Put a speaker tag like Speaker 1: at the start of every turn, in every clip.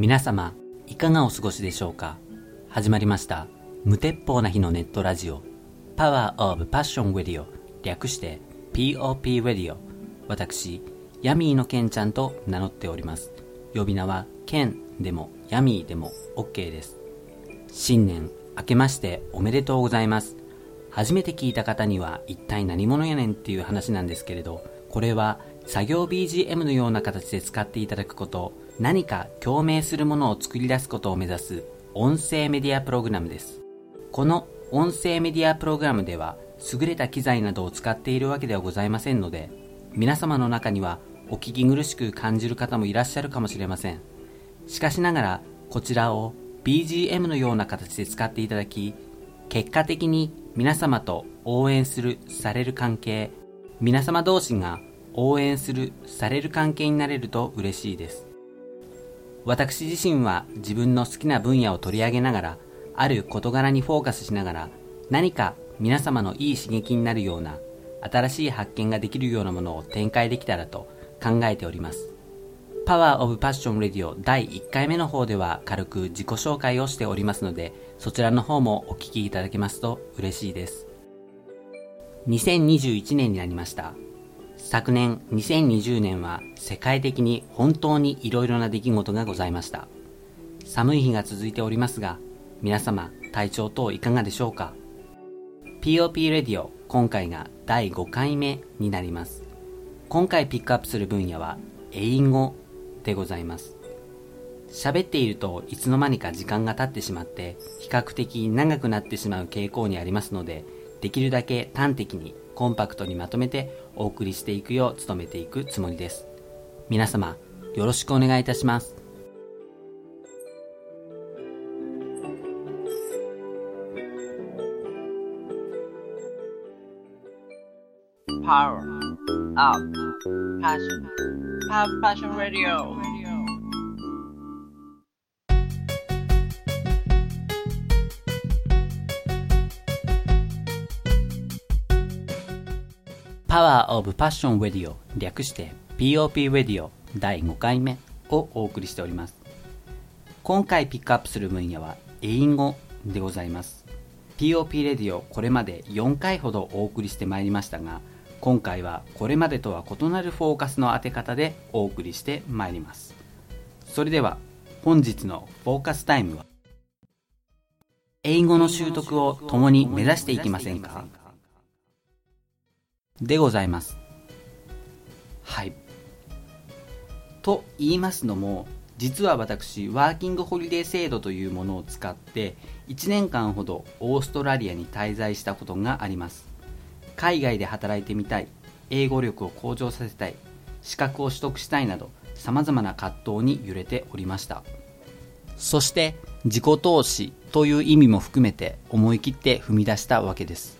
Speaker 1: 皆様、いかがお過ごしでしょうか？始まりました。無鉄砲な日のネットラジオ、Power of Passion Radio、略して POP Radio。私、ヤミーのケンちゃんと名乗っております。呼び名は、ケンでも、ヤミーでも OK です。新年、明けましておめでとうございます。初めて聞いた方には一体何者やねんっていう話なんですけれど、これは作業 BGM のような形で使っていただくこと、何か共鳴するものを作り出すことを目指す音声メディアプログラムです。この音声メディアプログラムでは優れた機材などを使っているわけではございませんので、皆様の中にはお聞き苦しく感じる方もいらっしゃるかもしれません。しかしながら、こちらを BGM のような形で使っていただき、結果的に皆様と応援する、される関係、皆様同士が応援する、される関係になれると嬉しいです。私自身は自分の好きな分野を取り上げながら、ある事柄にフォーカスしながら、何か皆様のいい刺激になるような、新しい発見ができるようなものを展開できたらと考えております。 Power of Passion Radio 第1回目の方では軽く自己紹介をしておりますので、そちらの方もお聞きいただけますと嬉しいです。2021年になりました。昨年2020年は世界的に本当に色々な出来事がございました。寒い日が続いておりますが、皆様体調等いかがでしょうか ?POP レディオ今回が第5回目になります。今回ピックアップする分野は英語でございます。喋っているといつの間にか時間が経ってしまって比較的長くなってしまう傾向にありますのでできるだけ端的にコンパクトにまとめてお送りしていくよう努めていくつもりです。皆様、よろしくお願いいたします。Power Up Passion Power Passion Radio パワーオブパッションウェディオ略して POP ウェディオ第5回目をお送りしております。今回ピックアップする分野は英語でございます。POP レディオこれまで4回ほどお送りしてまいりましたが、今回はこれまでとは異なるフォーカスの当て方でお送りしてまいります。それでは本日のフォーカスタイムは英語の習得を共に目指していきませんか？でございます。はい。と言いますのも、実は私、ワーキングホリデー制度というものを使って、1年間ほどオーストラリアに滞在したことがあります。海外で働いてみたい、英語力を向上させたい、資格を取得したいなど、様々な葛藤に揺れておりました。そして、自己投資という意味も含めて思い切って踏み出したわけです。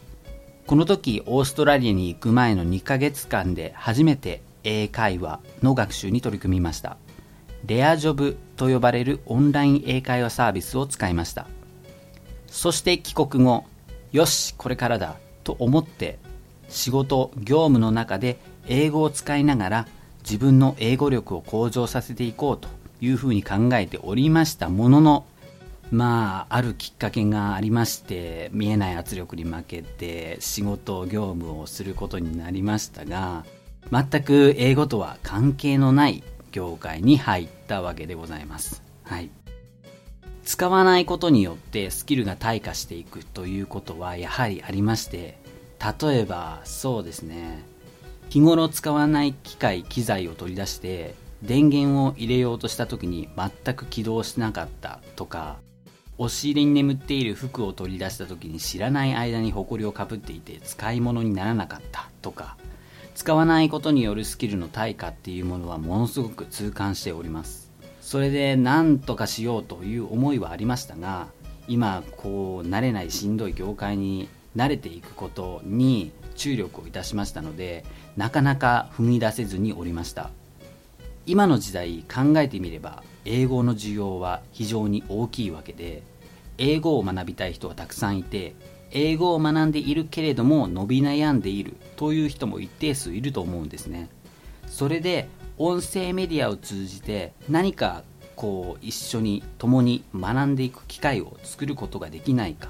Speaker 1: この時オーストラリアに行く前の2ヶ月間で初めて英会話の学習に取り組みました。レアジョブと呼ばれるオンライン英会話サービスを使いました。そして帰国後よしこれからだと思って仕事業務の中で英語を使いながら自分の英語力を向上させていこうというふうに考えておりましたもののまあ、あるきっかけがありまして見えない圧力に負けて仕事業務をすることになりましたが全く英語とは関係のない業界に入ったわけでございます、はい、使わないことによってスキルが退化していくということはやはりありまして例えばそうですね。日頃使わない機械機材を取り出して電源を入れようとした時に全く起動しなかったとか押し入れに眠っている服を取り出した時に知らない間に埃をかぶっていて使い物にならなかったとか使わないことによるスキルの対価っていうものはものすごく痛感しております。それで何とかしようという思いはありましたが今こう慣れないしんどい業界に慣れていくことに注力をいたしましたのでなかなか踏み出せずにおりました。今の時代考えてみれば英語の需要は非常に大きいわけで英語を学びたい人はたくさんいて英語を学んでいるけれども伸び悩んでいるという人も一定数いると思うんですね。それで音声メディアを通じて何かこう一緒に共に学んでいく機会を作ることができないか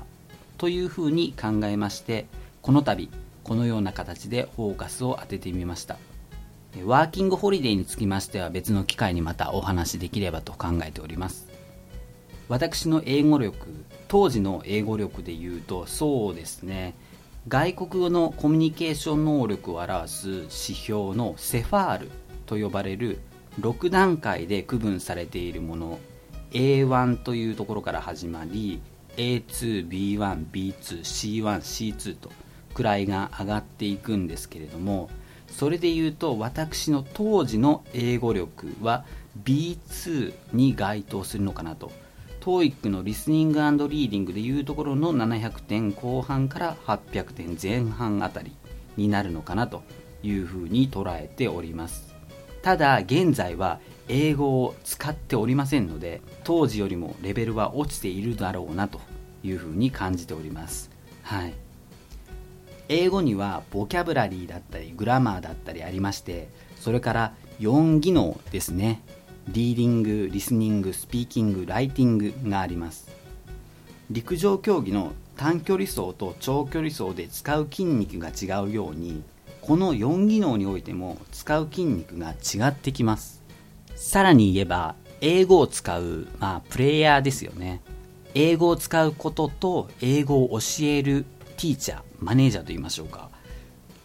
Speaker 1: というふうに考えましてこの度このような形でフォーカスを当ててみました。ワーキングホリデーにつきましては別の機会にまたお話しできればと考えております。私の英語力当時の英語力で言うとそうですね。外国語のコミュニケーション能力を表す指標のセファールと呼ばれる6段階で区分されているもの。A1 というところから始まり A2、B1、B2、C1、C2 と位が上がっていくんですけれどもそれで言うと私の当時の英語力は B2 に該当するのかなと。TOEIC のリスニングリーディングでいうところの700点後半から800点前半あたりになるのかなというふうに捉えております。ただ現在は英語を使っておりませんので当時よりもレベルは落ちているだろうなというふうに感じております。はい。英語にはボキャブラリーだったりグラマーだったりありましてそれから4技能ですね。リーディング、リスニング、スピーキング、ライティングがあります。陸上競技の短距離走と長距離走で使う筋肉が違うようにこの4技能においても使う筋肉が違ってきます。さらに言えば英語を使う、まあ、プレイヤーですよね。英語を使うことと英語を教えるティーチャーマネージャーと言いましょうか。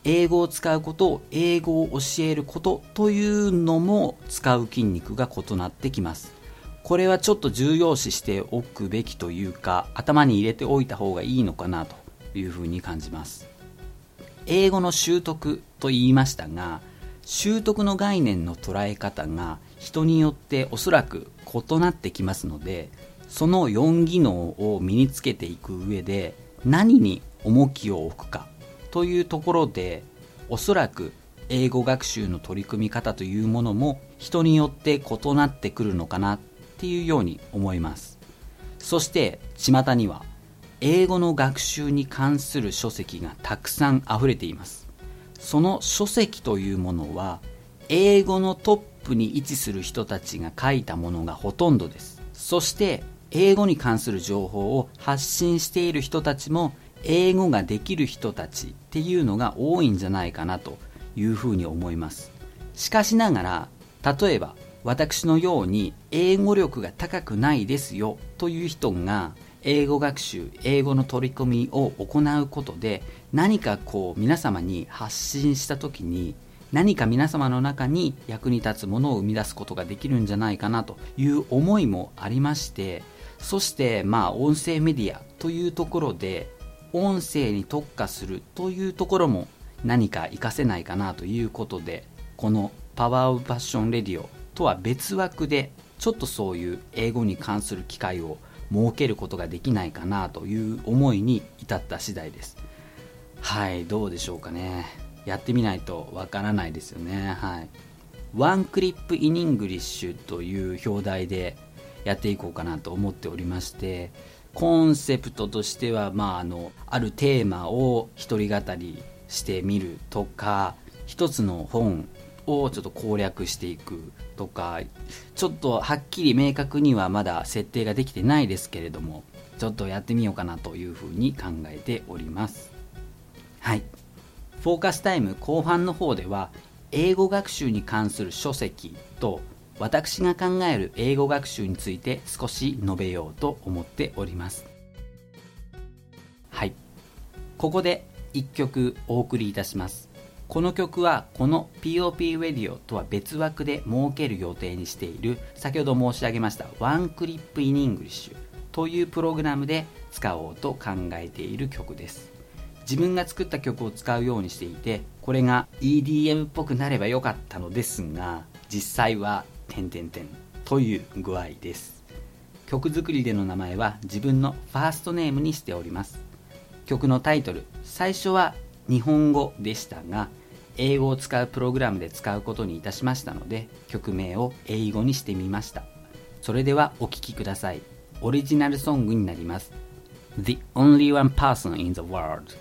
Speaker 1: 英語を使うこと英語を教えることというのも使う筋肉が異なってきます。これはちょっと重要視しておくべきというか頭に入れておいた方がいいのかなというふうに感じます。英語の習得と言いましたが習得の概念の捉え方が人によっておそらく異なってきますのでその4技能を身につけていく上で何に重きを置くか。というところでおそらく英語学習の取り組み方というものも人によって異なってくるのかなっていうように思います。そして巷には英語の学習に関する書籍がたくさん溢れています。その書籍というものは英語のトップに位置する人たちが書いたものがほとんどです。そして英語に関する情報を発信している人たちも英語ができる人たちっていうのが多いんじゃないかなというふうに思いますしかしながら例えば私のように英語力が高くないですよという人が英語学習英語の取り組みを行うことで何かこう皆様に発信した時に何か皆様の中に役に立つものを生み出すことができるんじゃないかなという思いもありましてそしてまあ音声メディアというところで音声に特化するというところも何か活かせないかなということでこの Power of Passion Radio とは別枠でちょっとそういう英語に関する機会を設けることができないかなという思いに至った次第です。はいどうでしょうかね。やってみないとわからないですよね。はい。 One Clip in English という表題でやっていこうかなと思っておりましてコンセプトとしては、まあ、あのあるテーマを一人語りしてみるとか一つの本をちょっと攻略していくとかちょっとはっきり明確にはまだ設定ができてないですけれどもちょっとやってみようかなというふうに考えております。はい。フォーカスタイム後半の方では英語学習に関する書籍と私が考える英語学習について少し述べようと思っております。はい。ここで1曲お送りいたします。この曲はこの POP レディオとは別枠で設ける予定にしている先ほど申し上げました One Clip in English というプログラムで使おうと考えている曲です。自分が作った曲を使うようにしていてこれが EDM っぽくなればよかったのですが実際は点点点という具合です。曲作りでの名前は自分のファーストネームにしております。曲のタイトル最初は日本語でしたが英語を使うプログラムで使うことにいたしましたので曲名を英語にしてみました。それではお聴きください。オリジナルソングになります。The only one person in the world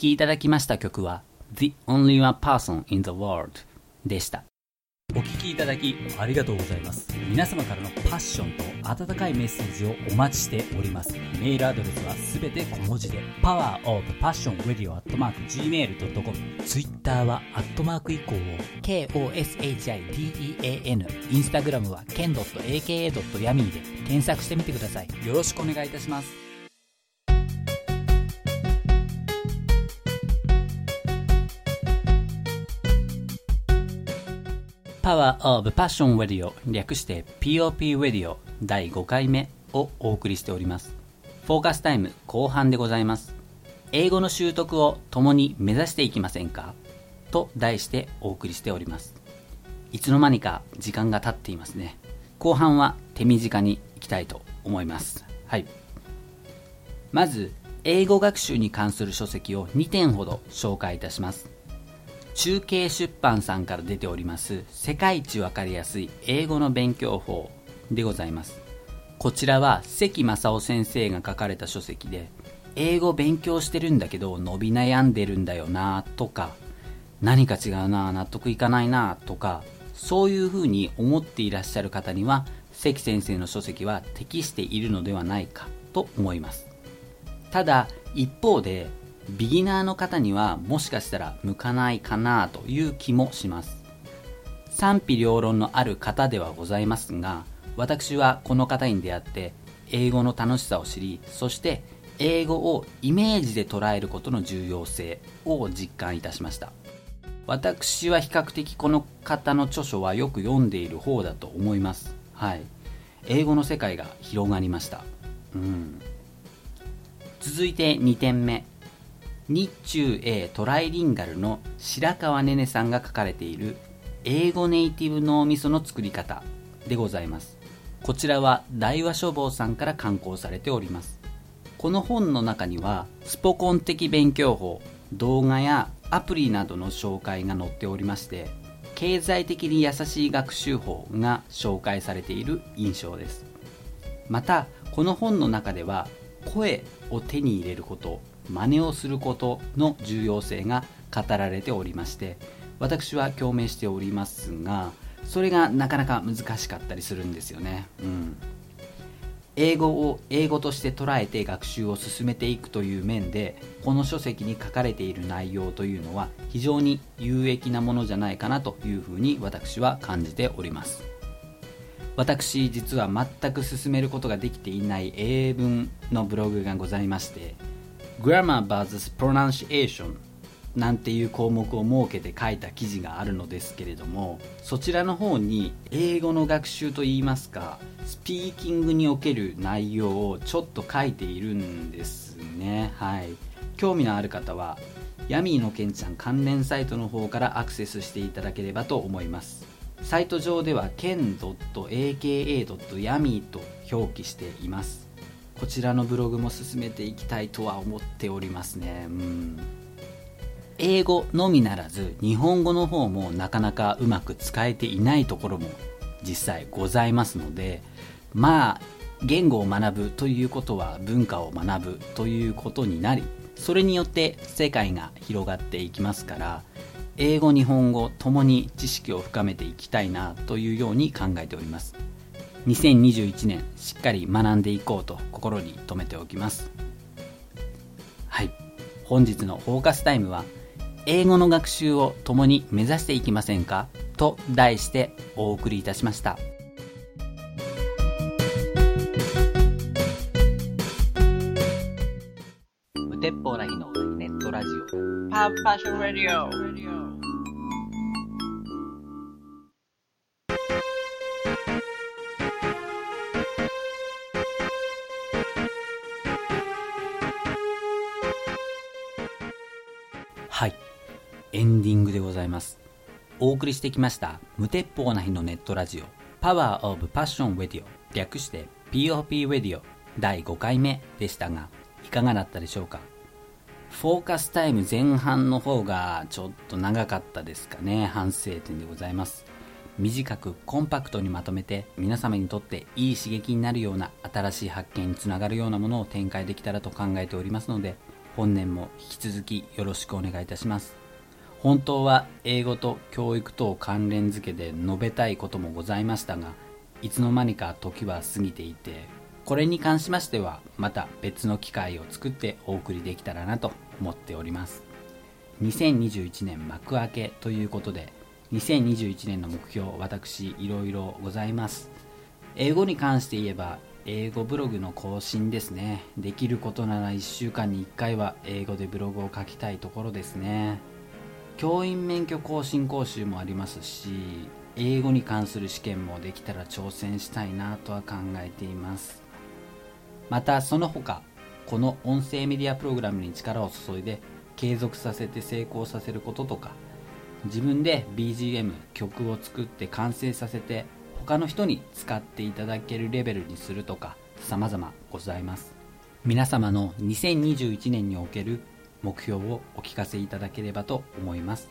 Speaker 1: きいただきました曲は The Only One Person in the World でした。
Speaker 2: お聞きいただきありがとうございます。皆様からのパッションと温かいメッセージをお待ちしております。メールアドレスはすべて小文字で powerofpassionradio.gmail.com Twitter はアットマーク以降を KOSHIDEAN インスタグラムは ken.aka.yami で検索してみてください。よろしくお願いいたします。
Speaker 1: Power of Passion Radio 略して POP Radio 第5回目をお送りしております。フォーカスタイム後半でございます。英語の習得を共に目指していきませんか？と題してお送りしております。いつの間にか時間が経っていますね。後半は手短にいきたいと思います。はい。まず、英語学習に関する書籍を2点ほど紹介いたします。中継出版さんから出ております世界一わかりやすい英語の勉強法でございます。こちらは関正夫先生が書かれた書籍で英語勉強してるんだけど伸び悩んでるんだよなとか何か違うな納得いかないなとかそういうふうに思っていらっしゃる方には関先生の書籍は適しているのではないかと思います。ただ一方でビギナーの方にはもしかしたら向かないかなという気もします。賛否両論のある方ではございますが私はこの方に出会って英語の楽しさを知りそして英語をイメージで捉えることの重要性を実感いたしました。私は比較的この方の著書はよく読んでいる方だと思います。はい。英語の世界が広がりました。うん。続いて2点目。日中英トライリンガルの白川ねねさんが書かれている英語ネイティブ脳みその作り方でございます。こちらは大和書房さんから刊行されております。この本の中にはスポコン的勉強法動画やアプリなどの紹介が載っておりまして経済的に優しい学習法が紹介されている印象です。またこの本の中では声を手に入れること真似をすることの重要性が語られておりまして私は共鳴しておりますがそれがなかなか難しかったりするんですよね、うん、英語を英語として捉えて学習を進めていくという面でこの書籍に書かれている内容というのは非常に有益なものじゃないかなというふうに私は感じております。私実は全く進めることができていない英文のブログがございまして Grammar vs Pronunciation なんていう項目を設けて書いた記事があるのですけれどもそちらの方に英語の学習といいますかスピーキングにおける内容をちょっと書いているんですね。はい。興味のある方はヤミーのけんちゃん関連サイトの方からアクセスしていただければと思います。サイト上では ken.aka.yami と表記しています。こちらのブログも進めていきたいとは思っておりますね。うん。英語のみならず日本語の方もなかなかうまく使えていないところも実際ございますのでまあ言語を学ぶということは文化を学ぶということになりそれによって世界が広がっていきますから英語日本語ともに知識を深めていきたいなというように考えております。2021年しっかり学んでいこうと心に留めておきます。はい。本日のフォーカスタイムは英語の学習を共に目指していきませんか？と題してお送りいたしました。無鉄砲な日のネットラジオ。パーファッションラディオございます。お送りしてきました無鉄砲な日のネットラジオパワーオブパッションウェディオ略して POP ウェディオ第5回目でしたがいかがだったでしょうか？フォーカスタイム前半の方がちょっと長かったですかね反省点でございます。短くコンパクトにまとめて皆様にとっていい刺激になるような新しい発見につながるようなものを展開できたらと考えておりますので本年も引き続きよろしくお願いいたします。本当は英語と教育等関連付けで述べたいこともございましたがいつの間にか時は過ぎていてこれに関しましてはまた別の機会を作ってお送りできたらなと思っております。2021年幕開けということで2021年の目標私いろいろございます。英語に関して言えば英語ブログの更新ですね。できることなら1週間に1回は英語でブログを書きたいところですね。教員免許更新講習もありますし英語に関する試験もできたら挑戦したいなとは考えています。またその他この音声メディアプログラムに力を注いで継続させて成功させることとか自分で BGM 曲を作って完成させて他の人に使っていただけるレベルにするとか様々ございます。皆様の2021年における目標をお聞かせいただければと思います。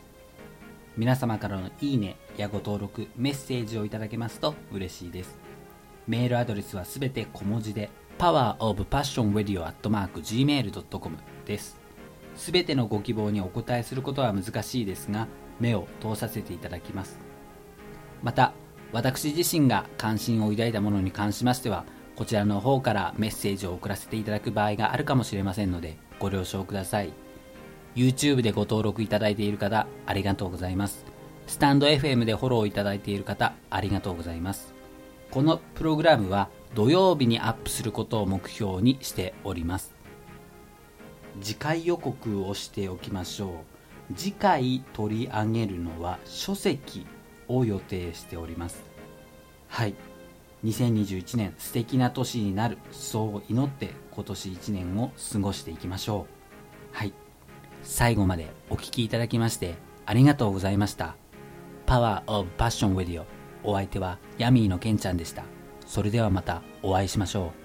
Speaker 1: 皆様からのいいねやご登録メッセージをいただけますと嬉しいです。メールアドレスはすべて小文字で powerofpassionradio.gmail.com です。すべてのご希望にお答えすることは難しいですが目を通させていただきます。また私自身が関心を抱いたものに関しましてはこちらの方からメッセージを送らせていただく場合があるかもしれませんのでご了承ください。YouTube でご登録いただいている方ありがとうございます。スタンド FM でフォローいただいている方ありがとうございます。このプログラムは土曜日にアップすることを目標にしております。次回予告をしておきましょう。次回取り上げるのは書籍を予定しております。はい。2021年素敵な年になる。そう祈って今年1年を過ごしていきましょう。はい。最後までお聴きいただきましてありがとうございました。Power of Passion Radio お相手はヤミーのケンちゃんでした。それではまたお会いしましょう。